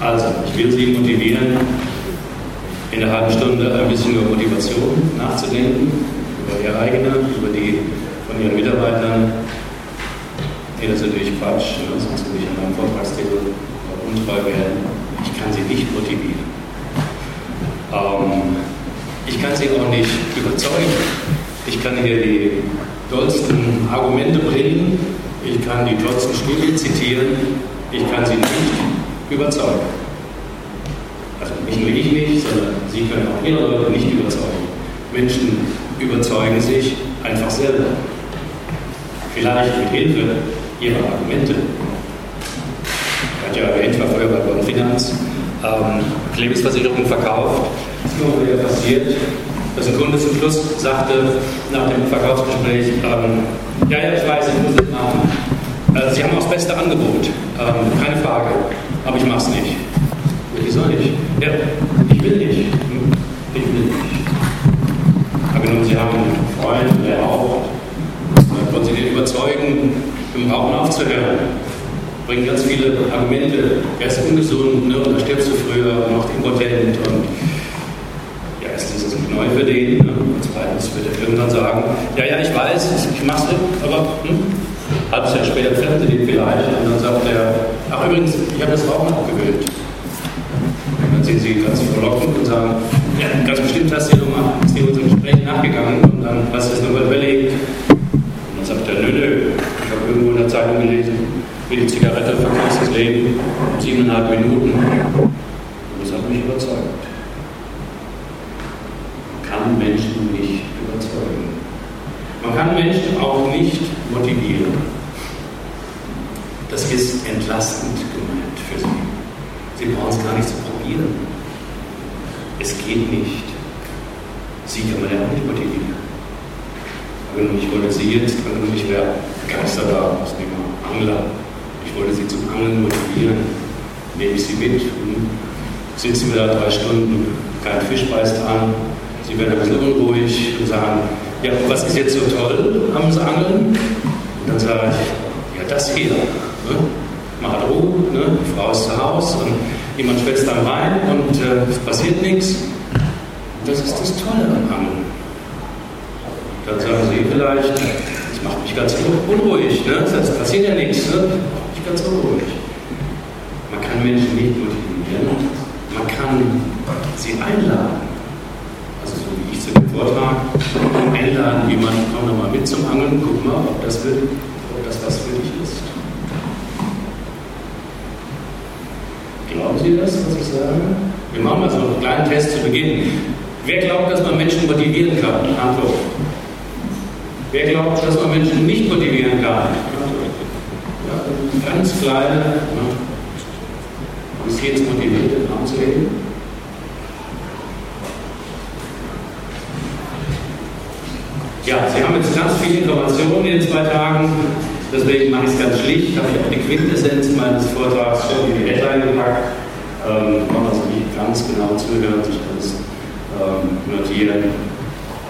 Also, ich will Sie motivieren, in einer halben Stunde ein bisschen über Motivation nachzudenken, über Ihre eigene, über die von Ihren Mitarbeitern. Nee, das ist natürlich Quatsch, ne? sonst würde ich an meinem Vortragstitel untreu werden. Ich kann Sie nicht motivieren. Ähm, ich kann Sie auch nicht überzeugen. Ich kann hier die dollsten Argumente bringen, ich kann die tollsten Studien zitieren, ich kann Sie nicht überzeugen. Also nicht nur ich nicht, sondern Sie können auch Ihre Leute nicht überzeugen. Menschen überzeugen sich einfach selber. Vielleicht mit Hilfe ihrer Argumente. Ich hatte ja erwähnt, war vorher bei Bonfinanz, ähm, Lebensversicherung verkauft. Das ist immer wieder passiert, dass ein Kunde zum Schluss sagte, nach dem Verkaufsgespräch, ähm, ja, ja, ich weiß, ich muss das machen. Also, Sie haben auch das beste Angebot, ähm, keine Frage, aber ich mache es nicht. Wieso nicht? Ja, ich will nicht. Ich will nicht. Angenommen, Sie haben einen Freund, der dann wollen Sie den überzeugen, dem Rauchen aufzuhören. Bringen ganz viele Argumente. Er ist ungesund, ne, und da stirbst du früher, und auch impotent und ja, ist es neu für den. Ne? Und zweitens wird er irgendwann sagen, ja, ja, ich weiß, ich mache es, aber hm, halbes Jahr später treffen sie den vielleicht und dann sagt er, ach übrigens, ich habe das Rauchen abgewöhnt. Und dann sind sie ganz verlockend und sagen, ja, ganz bestimmt hast du dir nochmal, unserem Gespräch nachgegangen und dann hast du es nochmal überlegt. Und dann sagt er, nö, nö, ich habe irgendwo in der Zeitung gelesen, wie die Zigarette verkürzt das Leben siebeneinhalb Minuten. Und das hat mich überzeugt. Man kann Menschen nicht überzeugen. Man kann Menschen auch nicht motivieren. Das ist entlastend gemeint für sie. Sie brauchen es gar nicht zu probieren. Es geht nicht. Sie kann man ja auch nicht motivieren. Angenommen, ich wollte Sie jetzt, angenommen, ich wäre begeisterter Angler. Ich wollte Sie zum Angeln motivieren. Nehme ich Sie mit. Sitzen wir da drei Stunden, kein Fisch beißt an. Sie werden ein bisschen unruhig und sagen, ja, was ist jetzt so toll am Angeln? Und dann sage ich, ja, das hier. Ne? Hat Ruhe, ne? die Frau ist zu Hause und jemand schwätzt dann rein und äh, es passiert nichts. Das ist das Tolle am Angeln. Dann sagen Sie vielleicht, das macht mich ganz unruhig, ne? das passiert ja nichts, ne? das macht mich ganz unruhig. Man kann Menschen nicht motivieren, man kann sie einladen. Also so wie ich zu dem Vortrag einladen, jemanden, komm doch mal mit zum Angeln, guck mal, ob das, will, ob das was für dich ist. Glauben Sie das, was ich sage? Wir machen mal so einen kleinen Test zu Beginn. Wer glaubt, dass man Menschen motivieren kann? Antwort. Wer glaubt, dass man Menschen nicht motivieren kann? Ja, ganz kleine, ne? bis jetzt motiviert, den Ja, Sie haben jetzt ganz viele Informationen in den zwei Tagen. Deswegen mache ich es ganz schlicht. Habe ich auch die Quintessenz meines Vortrags schon in die Headline gepackt. Ähm, man kann also nicht ganz genau zuhören, sich das ähm, notieren.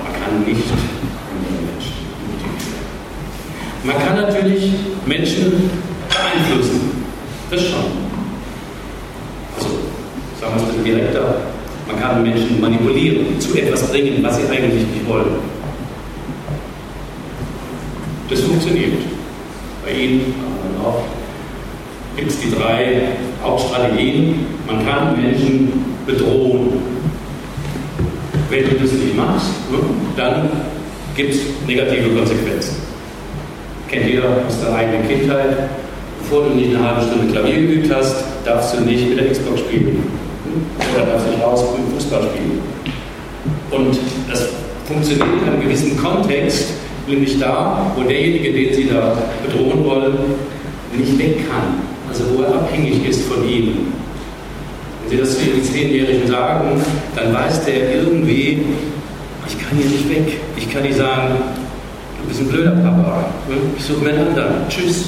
Man kann nicht man kann natürlich Menschen beeinflussen. Das schon. Also, sagen wir es ein bisschen direkter. Man kann Menschen manipulieren, zu etwas bringen, was sie eigentlich nicht wollen. Das funktioniert. Bei Ihnen auch gibt es die drei Hauptstrategien. Man kann Menschen bedrohen. Wenn du das nicht machst, ne, dann gibt es negative Konsequenzen. Kennt jeder aus der eigenen Kindheit. Bevor du nicht eine halbe Stunde Klavier geübt hast, darfst du nicht mit der Xbox spielen. Oder darfst du nicht raus Fußball spielen. Und das funktioniert in einem gewissen Kontext, nämlich da, wo derjenige, den Sie da bedrohen wollen, nicht weg kann. Also wo er abhängig ist von Ihnen. Wenn Sie das zu Ihren Zehnjährigen sagen, dann weiß der irgendwie, ich kann hier nicht weg. Ich kann nicht sagen, du bist ein blöder Papa. Ich suche mir einen anderen. Tschüss.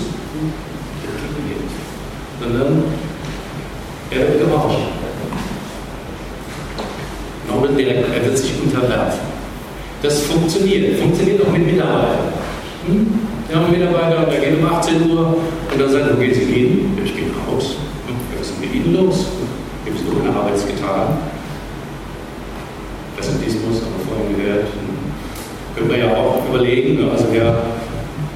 Sondern er wird gehorchen. Norbert direkt, er wird sich unterwerfen. Das funktioniert. Funktioniert auch mit Mitarbeitern. Hm? Wir haben Mitarbeiter, der geht um 18 Uhr und dann sagt er, wo geht Sie hin? Ich gehe raus. Hm, wer ist mit? ihnen los? Gibt es ohne Arbeit getan? Präsentismus haben wir vorhin gehört. Können wir ja auch überlegen, also wer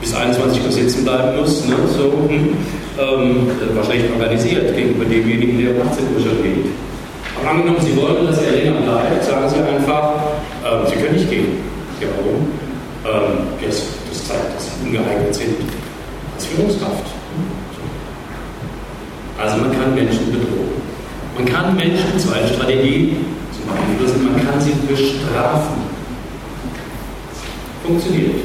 bis 21 Uhr sitzen bleiben muss, ne, so, hm, ähm, war schlecht organisiert gegenüber demjenigen, der um 18 Uhr schon geht. Aber angenommen, Sie wollen, dass er länger bleibt, sagen Sie einfach, ähm, Sie können nicht gehen. Ja, warum? Ähm, das, das zeigt, dass Sie ungeeignet sind als Führungskraft. Also man kann Menschen bedrohen. Man kann Menschen zu einer Strategie zu beeinflussen, man kann sie bestrafen. Funktioniert.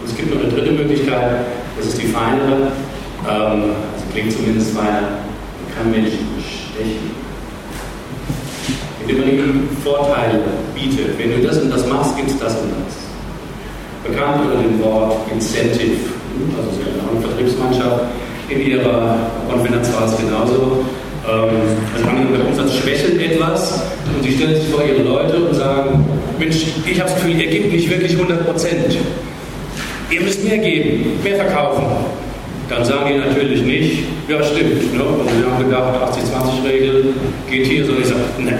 Und es gibt noch eine dritte Möglichkeit, das ist die feinere, ähm, also klingt zumindest feiner, man kann Menschen bestechen. Indem man ihnen Vorteile bietet. Wenn du das und das machst, gibt es das und das. Bekannt unter dem Wort Incentive, also so eine Vertriebsmannschaft in ihrer Konferenz war es genauso. Also der Umsatz schwächelt etwas und sie stellen sich vor ihre Leute und sagen, Mensch, ich habe das Gefühl, ihr gebt nicht wirklich 100 Prozent. Ihr müsst mehr geben, mehr verkaufen. Dann sagen die natürlich nicht, ja stimmt, ne? und wir haben gedacht, 80-20-Regel geht hier so. Und ich sage, ne,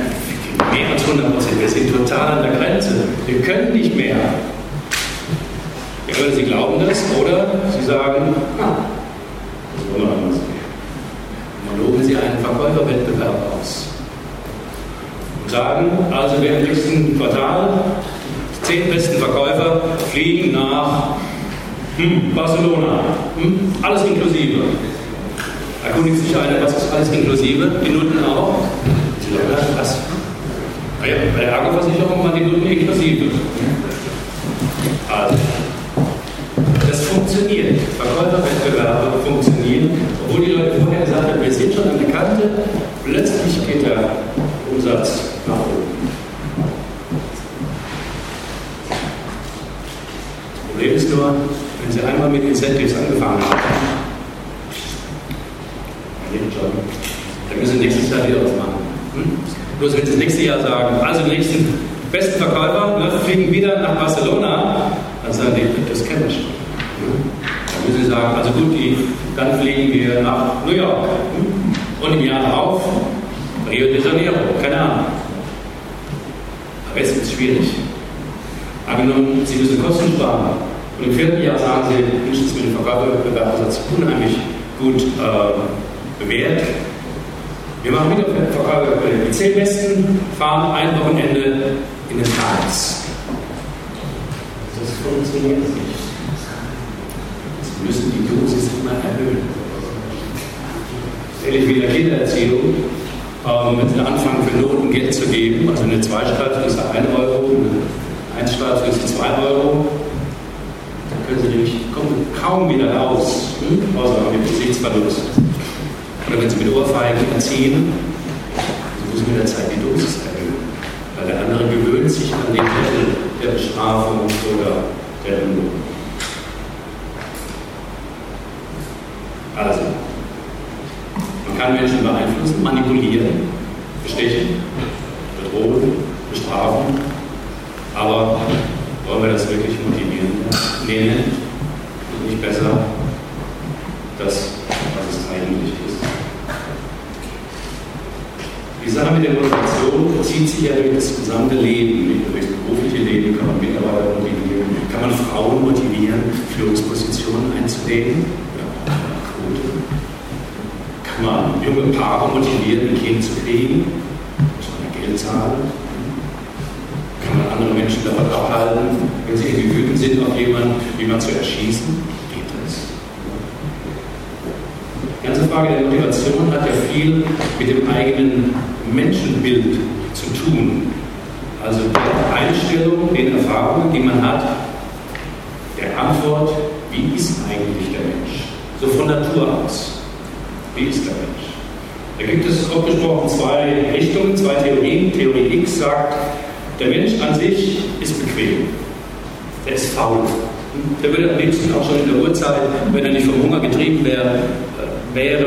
mehr als 100 Prozent, wir sind total an der Grenze, wir können nicht mehr. Entweder sie glauben das oder sie sagen, ah, das wollen wir anders Dann loben sie einen Verkäuferwettbewerb aus. Und sagen, also wer im nächsten Quartal die zehn besten Verkäufer fliegen nach hm, Barcelona. Hm, alles inklusive. Erkundigt sich einer, was ist alles inklusive? Die Nutten auch? Ja, was? Bei der Ergo-Versicherung waren die Nutten inklusive. Also, das funktioniert. Verkäuferwettbewerbe funktionieren, obwohl die Leute vorher gesagt haben, wir sind schon an der Kante, plötzlich geht der Umsatz nach oben. Das Problem ist nur, wenn Sie einmal mit Incentives angefangen haben, dann müssen Sie nächstes Jahr wieder was machen. Hm? Bloß wenn Sie das nächste Jahr sagen, also die nächsten besten Verkäufer ne, fliegen wieder nach Barcelona, dann sagen die, das kennen wir schon. Dann müssen Sie sagen, also gut, die, dann fliegen wir nach New York. Und im Jahr darauf Rio de Janeiro, keine Ahnung. Aber jetzt wird es schwierig. Angenommen, Sie müssen Kosten sparen. Und im vierten Jahr sagen Sie, Mensch, das mit dem Verkaufswettbewerb unheimlich gut äh, bewährt. Wir machen wieder. Die zehn Besten fahren ein Wochenende in den Tages. Das funktioniert nicht müssen die Dosis immer erhöhen. Ähnlich wie in der Kindererziehung, ähm, wenn Sie anfangen, für Noten Geld zu geben, also eine Zweistreife ist 1 Euro, eine Einstreife ist 2 Euro, dann können Sie nämlich kommen kaum wieder raus, hm? außer mit Gesichtsverlust. Oder wenn Sie mit Ohrfeigen erziehen, Sie müssen mit der Zeit die Dosis erhöhen. Weil der andere gewöhnt sich an den Level der Bestrafung oder der Belohnung. Also, man kann Menschen beeinflussen, manipulieren, bestechen, bedrohen, bestrafen, aber wollen wir das wirklich motivieren? Nee, ist nicht besser das, was es eigentlich ist. Sache mit der Motivation zieht sich ja durch das gesamte Leben, durch das berufliche Leben kann man Mitarbeiter motivieren, kann man Frauen motivieren, Führungspositionen einzunehmen kann man junge Paare motivieren, ein Kind zu kriegen, muss man Geld zahlen. Kann man andere Menschen davon abhalten, wenn sie irgendwie wütend sind, auf jemanden, jemanden zu erschießen? Geht das? Die ganze Frage der Motivation hat ja viel mit dem eigenen Menschenbild zu tun. Also der Einstellung, den Erfahrungen, die man hat, der Antwort, wie ist eigentlich der Mensch? So von Natur aus. Wie ist der Mensch? Da gibt es grob gesprochen zwei Richtungen, zwei Theorien. Theorie X sagt, der Mensch an sich ist bequem. Der ist faul. Der würde am liebsten auch schon in der Uhrzeit, wenn er nicht vom Hunger getrieben wäre, äh, wäre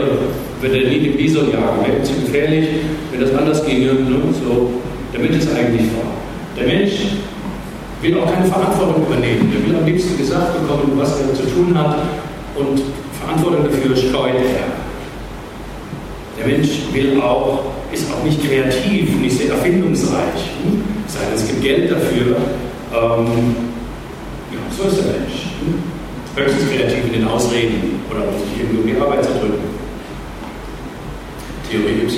würde er nie den Bison jagen. Wäre zu gefährlich, wenn das anders ginge. Ne? So, der Mensch ist eigentlich faul. Der Mensch will auch keine Verantwortung übernehmen. Der will am liebsten gesagt bekommen, was er zu tun hat und Verantwortung dafür scheut er. Der Mensch will auch, ist auch nicht kreativ, nicht sehr erfindungsreich. Hm? Es sei es gibt Geld dafür. Ähm, ja, so ist der Mensch. Hm? Höchstens kreativ in den Ausreden oder um sich irgendwie Arbeit zu drücken. Theorie Y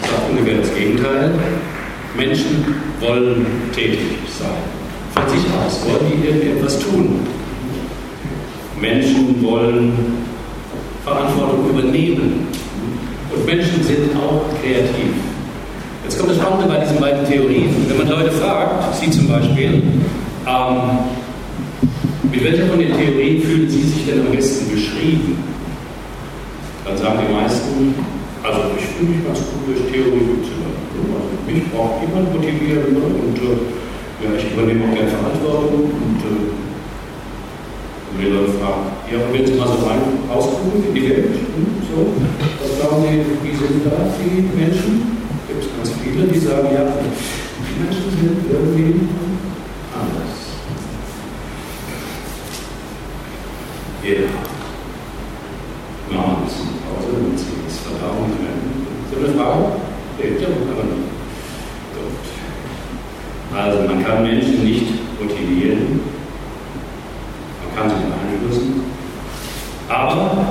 sagt ungefähr das Gegenteil. Menschen wollen tätig sein. Von sich aus wollen die irgendetwas tun. Menschen wollen Verantwortung übernehmen. Und Menschen sind auch kreativ. Jetzt kommt das Spannende bei diesen beiden Theorien. Wenn man Leute fragt, Sie zum Beispiel, ähm, mit welcher von den Theorien fühlen Sie sich denn am besten beschrieben? Dann sagen die meisten, also ich fühle mich ganz gut durch Theorie Y. Also mich braucht jemand motivieren und äh, ja, ich übernehme auch gerne Verantwortung und äh, wenn die Leute fragen, ja, wenn Sie mal so rein rausgucken in die Welt, hm, so, was glauben Sie, wie sind da die Menschen? Gibt es ganz viele, die sagen, ja, die Menschen sind irgendwie anders. Jeder. Yeah. Namens, Pause, Verdauung, So eine Frage? Lebt ja, aber nicht. Also man kann Menschen nicht motivieren, man kann sie beeinflussen, aber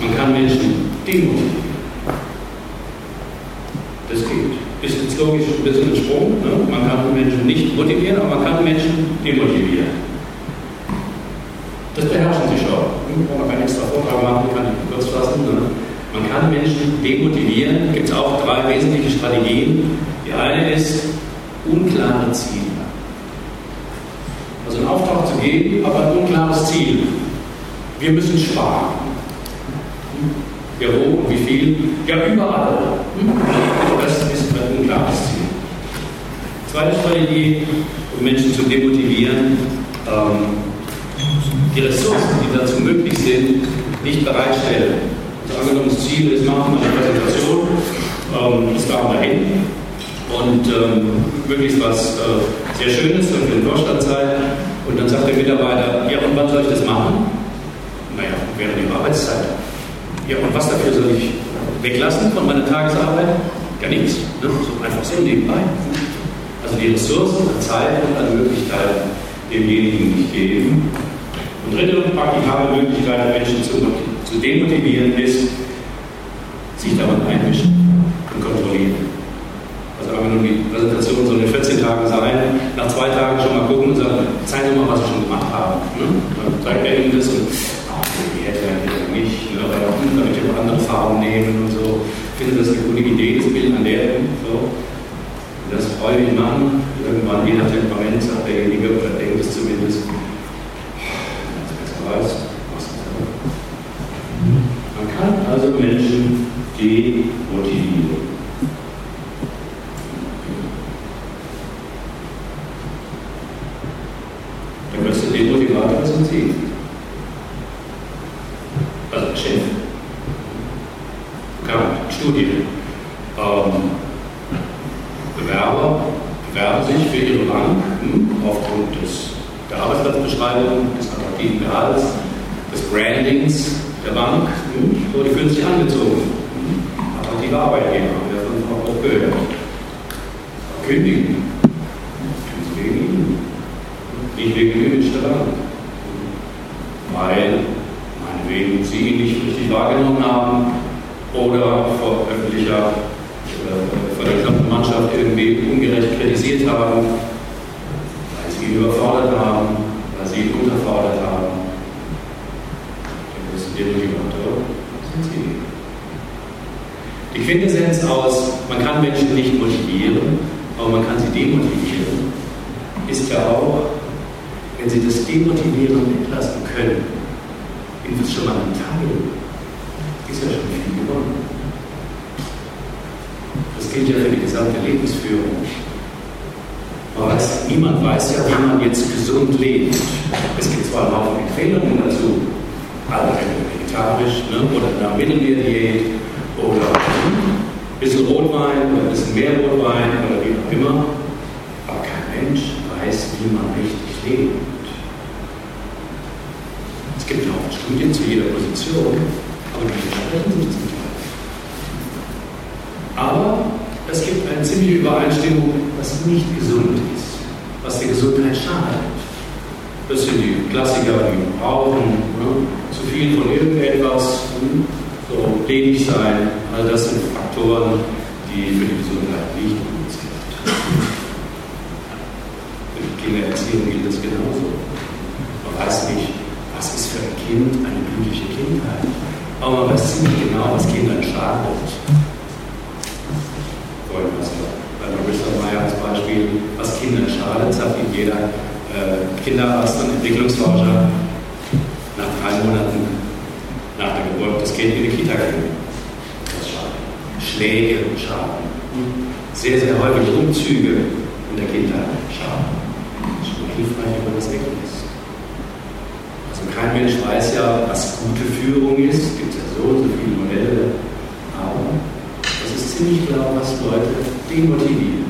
man kann Menschen demotivieren. Das geht. Ist jetzt logisch ein bisschen ein Sprung. Ne? Man kann Menschen nicht motivieren, aber man kann Menschen demotivieren. Das beherrschen sie schon. Ich brauche keinen extra Vortrag machen, kann ich kurz fassen. Ne? Menschen demotivieren. Gibt es auch drei wesentliche Strategien. Die eine ist unklare Ziele. Also einen Auftrag zu geben, aber ein unklares Ziel. Wir müssen sparen. Ja, wo und wie viel? Ja, überall. Das ist ein unklares Ziel. Zweite Strategie, um Menschen zu demotivieren, ähm, die Ressourcen, die dazu möglich sind, nicht bereitstellen. Angenommen, das Ziel ist, machen wir eine Präsentation, ähm, bis da dahin und ähm, möglichst was äh, sehr Schönes für den Vorstand sein. Und dann sagt der Mitarbeiter, ja, und wann soll ich das machen? Naja, während der Arbeitszeit. Ja, und was dafür soll ich weglassen von meiner Tagesarbeit? Ja, nichts. Ne? So einfach so nebenbei. Also die Ressourcen, Zeit und alle Möglichkeiten demjenigen nicht geben. Und dritte praktikable Möglichkeit, Menschen zu, zu demotivieren, ist, sich daran einmischen und kontrollieren. Also angenommen, die Präsentation soll in 14 Tagen sein, nach zwei Tagen schon mal gucken und sagen, zeigen Sie mal, was Sie schon gemacht haben. Ne? Dann zeigt er Ihnen das und, ach, die hätte er nicht, ne? auch kann ich auch andere Farben nehmen und so. Ich finde das eine gute Idee, das Bild an der so. Das freudig machen, irgendwann je nach Temperament sagt derjenige oder denkt es zumindest, weiß, was Man kann also Menschen demotivieren. Der größte Demotivator sind Sie. Also Chef. Kann Studien. Ähm, Bewerber bewerben sich für ihre Bank hm, aufgrund des, der Arbeitsplatzbeschreibung, des attraktiven Gehalts, des Brandings der Bank. So, die fühlen sich angezogen. Attraktive Arbeitgeber, wir von auch gehört. Kündigen. Wegen ihnen. Nicht wegen dem Image der Bank. Weil, meinetwegen, sie ihn nicht richtig wahrgenommen haben oder vor öffentlicher, äh, vor der gesamten Mannschaft irgendwie ungerecht kritisiert haben, weil sie ihn überfordert haben, weil sie ihn unterfordert haben. Der Motivator sind sie. Die Quintessenz aus, man kann Menschen nicht motivieren, aber man kann sie demotivieren, ist ja auch, wenn sie das Demotivieren weglassen können, wenigstens schon mal ein Teil, ist ja schon viel gewonnen. Das gilt ja für die gesamte Lebensführung. Man weiß, niemand weiß ja, wie man jetzt gesund lebt. Es gibt zwar einen Haufen Empfehlungen dazu, alle vegetarisch ne? oder eine Mittelmeerdiät oder ein bisschen Rotwein oder ein bisschen mehr Rotwein oder wie auch immer. Aber kein Mensch weiß, wie man richtig lebt. Es gibt ja auch Studien zu jeder Position, aber die sprechen sich zum Teil. Aber es gibt eine ziemliche Übereinstimmung, was nicht gesund ist, was der Gesundheit schadet. Das sind die Klassiker, die rauchen, ne? zu viel von irgendetwas, hm? so ledig sein, all das sind Faktoren die für die Gesundheit nicht gut sind. Für die Kindererziehung gilt das genauso. Man weiß nicht, was ist für ein Kind eine glückliche Kindheit. Aber man weiß ziemlich genau, was Kindern schadet. Vorhin was bei Marissa Meyer als Beispiel, was Kindern schadet, sagt Ihnen jeder äh, Kinderarzt und Entwicklungsforscher nach drei Monaten nach der Geburt das Kind in die Kita gehen. Schläge schaden. Sehr, sehr häufig Umzüge in der Kindheit schaden. Das ist schon hilfreich, wenn man das weglässt. Also kein Mensch weiß ja, was gute Führung ist. Es gibt ja so und so viele Modelle. Aber es ist ziemlich klar, was Leute demotiviert.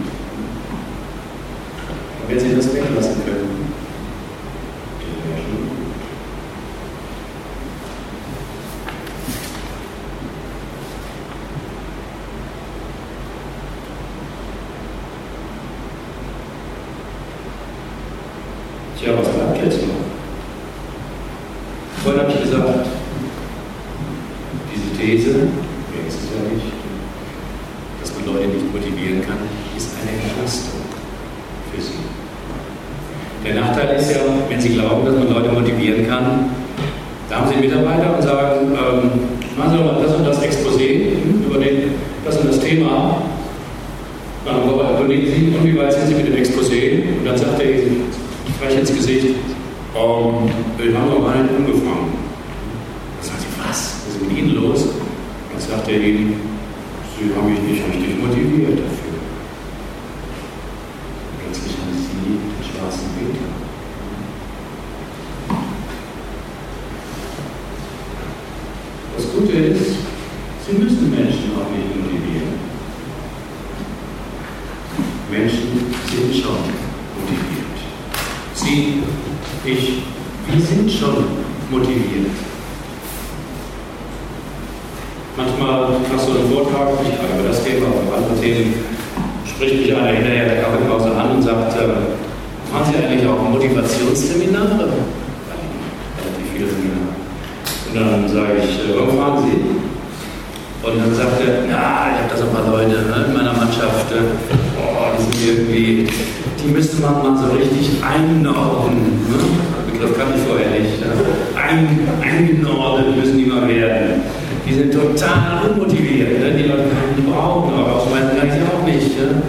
Und wenn sie das weglassen können, Tja, was bleibt jetzt noch? Vorhin habe ich gesagt, diese These, wer ist es ja nicht, dass man Leute nicht motivieren kann, ist eine Entlastung für sie. Der Nachteil ist ja, wenn sie glauben, dass man Leute motivieren kann, da haben sie einen Mitarbeiter und sagen, ähm, machen Sie doch mal das und das Exposé über den, das und das Thema. Dann erkundigen Sie, und wie weit sind Sie mit dem Exposé? Und dann sagt er frech ins Gesicht, ähm, wir haben noch gar nicht angefangen. Dann sagt sie, was? Was ist mit Ihnen los? Dann sagt er Ihnen, Sie haben mich nicht richtig motiviert dafür. Plötzlich haben Sie den schwarzen Peter. Das Gute ist, Sie müssen Menschen auch nicht motivieren. Menschen sind schon motiviert. Sie, ich, wir sind schon motiviert. Manchmal hast du einen Vortrag, nicht gerade über das Thema, aber über andere Themen, spricht mich einer hinterher der Kaffeepause an und sagt, äh, eigentlich auch Motivationsseminare? Relativ viele Seminare. Und dann sage ich, äh, warum fragen Sie? Und dann sagt er, ja, ich habe da so ein paar Leute ne, in meiner Mannschaft, boah, die sind irgendwie, die müsste man mal so richtig einordnen. Ne? Begriff kann ich vorher nicht. Ne? Ein, eingeordnet müssen die mal werden. Die sind total unmotiviert. Ne? Die Leute brauchen, aber ausweisen kann ich auch nicht. Ne?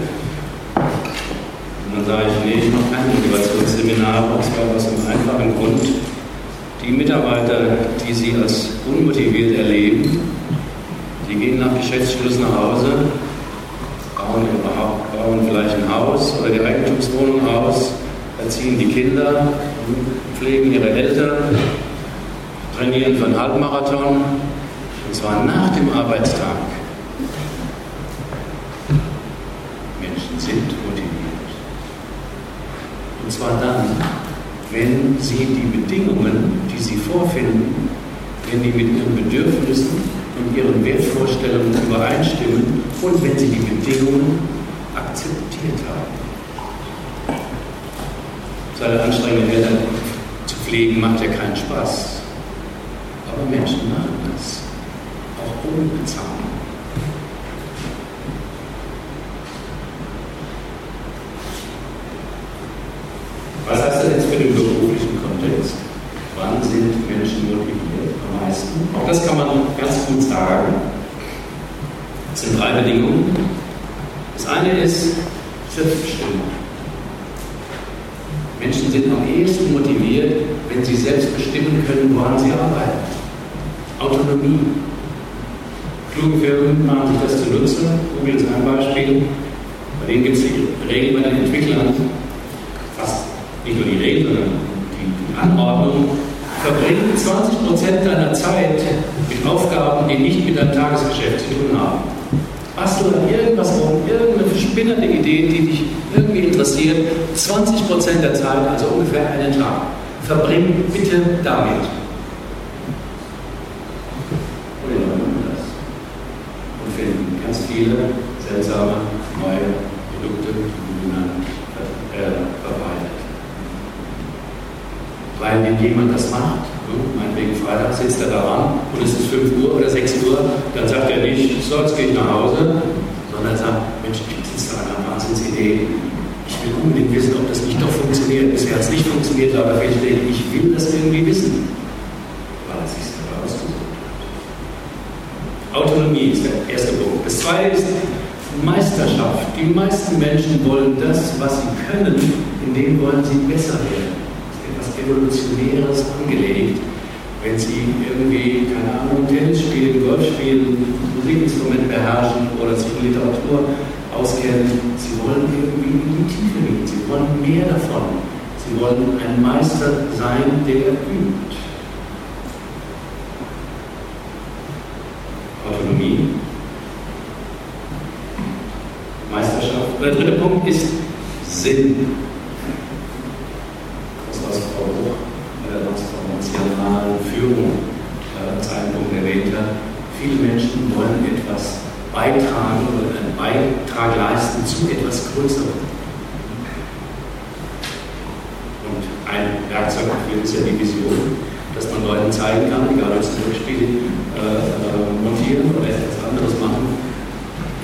Sage ich, nee, ich mache kein Motivationsseminar, aus einem einfachen Grund. Die Mitarbeiter, die Sie als unmotiviert erleben, die gehen nach Geschäftsschluss nach Hause, bauen, bauen vielleicht ein Haus oder die Eigentumswohnung aus, erziehen die Kinder, pflegen ihre Eltern, trainieren für einen Halbmarathon, und zwar nach dem Arbeitstag. Menschen sind motiviert. Und zwar dann, wenn sie die Bedingungen, die sie vorfinden, wenn die mit ihren Bedürfnissen und ihren Wertvorstellungen übereinstimmen und wenn sie die Bedingungen akzeptiert haben. Seine anstrengenden Eltern zu pflegen macht ja keinen Spaß. Aber Menschen machen das. Auch ohne Bezahlung. Was heißt das jetzt für den beruflichen Kontext? Wann sind Menschen motiviert? Am meisten? Auch das ganz gut sagen. Es sind drei Bedingungen. Das eine ist Selbstbestimmung. Menschen sind am ehesten motiviert, wenn sie selbst bestimmen können, woran sie arbeiten. Autonomie. Kluge Firmen machen sich das zunutze. Google ist ein Beispiel. Bei denen gibt es die Regeln bei den Entwicklern. Fast nicht nur die Regeln, sondern die Anordnung. Verbringen 20% deiner Zeit mit Aufgaben, die nicht mit deinem Tagesgeschäft zu tun haben. Hast du an irgendwas rum, irgendeine spinnende Idee, die dich irgendwie interessiert, 20% der Zeit, also ungefähr einen Tag, verbring bitte damit. Und machen das. Und finden ganz viele seltsame neue Produkte, die man äh, verbreitet. Weil wenn jemand das macht, ne, meinetwegen Freitag sitzt er daran und es ist 5 Uhr oder 6 Uhr, dann sagt er nicht, so, jetzt gehe ich nach Hause, sondern er sagt, Mensch, das ist eine Wahnsinnsidee. Ich will unbedingt wissen, ob das nicht doch funktioniert. Bisher hat es nicht funktioniert, aber ich will das irgendwie wissen. Weil es sich selber ausgesucht Autonomie ist der erste Punkt. Das zweite ist Meisterschaft. Die meisten Menschen wollen das, was sie können, in dem wollen sie besser werden. Evolutionäres angelegt. Wenn sie irgendwie, keine Ahnung, Tennis spielen, Golf spielen, Musikinstrument beherrschen oder sich in Literatur auskennen, sie wollen irgendwie in die Tiefe gehen. Sie wollen mehr davon. Sie wollen ein Meister sein, der übt. Autonomie Meisterschaft. Der dritte Punkt ist Sinn. Das, was Frau Hoch bei der transformationalen Führung äh, zu einem Punkt erwähnt hat. Viele Menschen wollen etwas beitragen oder einen Beitrag leisten Größerem. Und ein Werkzeug dafür ist ja die Vision, dass man Leuten zeigen kann, egal ob sie Rückspiel äh, äh, montieren oder etwas anderes machen,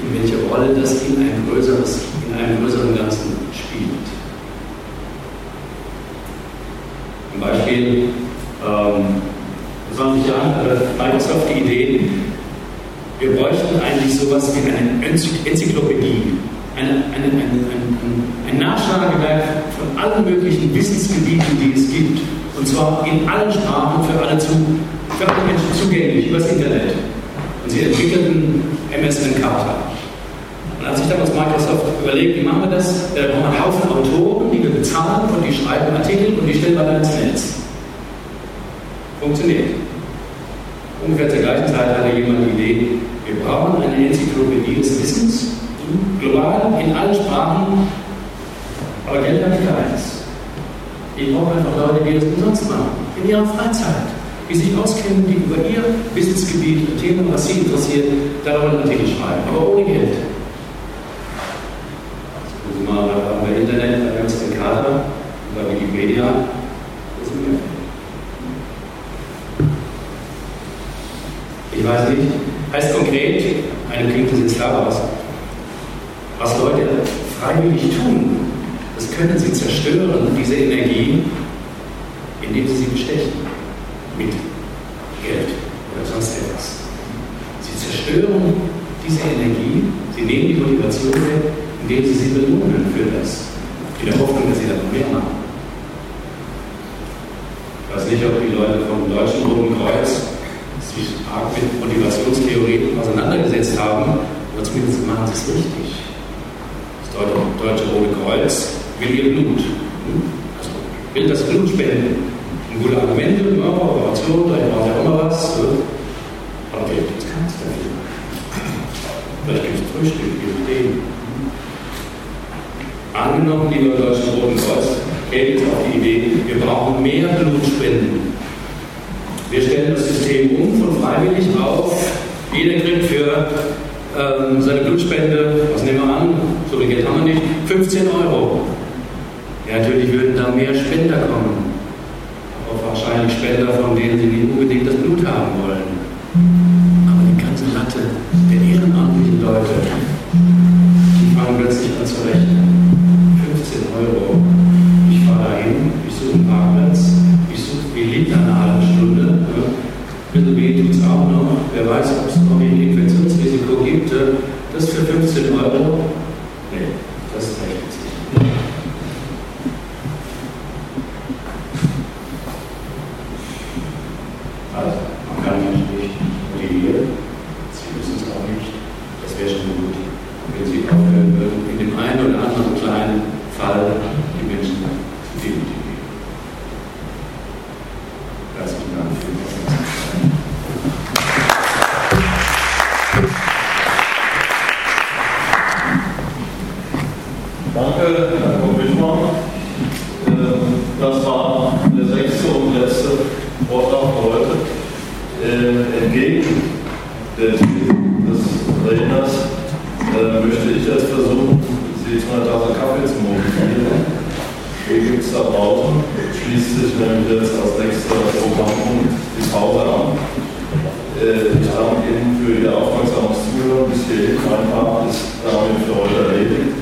in welche Rolle das in ein größeres, in einem größeren Ganzen spielt. Ein Beispiel, ähm, 20 Jahren hatte Microsoft die Idee, wir bräuchten eigentlich sowas wie eine Enzyklopädie, eine, eine, eine, ein Nachschlagewerk von allen möglichen Wissensgebieten, die es gibt, und zwar in allen Sprachen für alle, zu, für alle Menschen zugänglich, übers Internet. Und sie entwickelten MSN Carta. Und als sich damals Microsoft überlegt, wie machen wir das, da brauchen wir einen Haufen Autoren, die wir bezahlen und die schreiben Artikel und die stellen wir dann ins Netz. Funktioniert. Ungefähr zur gleichen Zeit hatte jemand die Idee, wir brauchen eine Enzyklopädie des Wissens, global, in allen Sprachen, aber Geld hat keins. Ich brauche einfach Leute, die das umsonst machen, in ihrer Freizeit die sich auskennen, die über ihr Wissensgebiet, Themen, was sie interessiert, darüber Artikel schreiben, aber ohne Geld. Also mal bei Internet, bei ganz Kader, bei Wikipedia, das ist mehr. Ich weiß nicht, heißt konkret, eine jetzt klar aus, was Leute freiwillig tun, das können sie zerstören, diese Energie, indem sie sie bestechen mit Geld oder sonst etwas. Sie zerstören diese Energie, sie nehmen die Motivation weg, indem sie sie belohnen für das, in der Hoffnung, dass sie dann mehr machen. Ich weiß nicht, ob die Leute vom Deutschen Roten Kreuz sich arg mit Motivationstheorien auseinandergesetzt haben, aber zumindest machen sie es richtig. Deutsche Rote Kreuz will ihr Blut. Hm? Also will das Blut spenden gute Argumente, ja, Operation, vielleicht braucht er auch mal was. Aber vielleicht gibt es keins dafür. Vielleicht gibt es Frühstück, je nachdem. Angenommen, lieber Deutschen Roten Kreuz, käme jetzt auf die Idee, wir brauchen mehr Blutspenden. Wir stellen das System um von freiwillig auf. Jeder kriegt für ähm, seine Blutspende, was nehmen wir an, so viel Geld haben wir nicht, 15 Euro. Ja, natürlich würden da mehr Spender kommen wahrscheinlich Spender, von denen sie nicht unbedingt das Blut haben wollen. Aber die ganze Latte der ehrenamtlichen Leute, die fangen plötzlich an zu rechnen. Herr Wittmann. Ähm, das war der sechste und letzte Vortrag heute. Ähm, entgegen des, des Redners äh, möchte ich jetzt versuchen, Sie zu einer Tasse Kaffee zu motivieren. Hier gibt es da draußen, schließt sich nämlich jetzt als nächster Programmpunkt die Pause an. Äh, ich danke Ihnen für Ihr aufmerksames Zuhören bis hierhin. Mein Part ist damit für heute erledigt.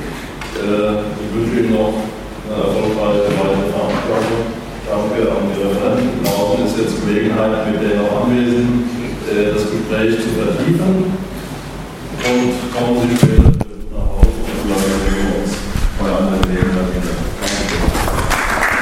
Äh, Studien noch äh, eine erfolgreiche weitere Veranstaltung. Danke an die Referenten. Morgen ist jetzt Gelegenheit, mit denen auch anwesend, äh, das Gespräch zu vertiefen und kommen Sie.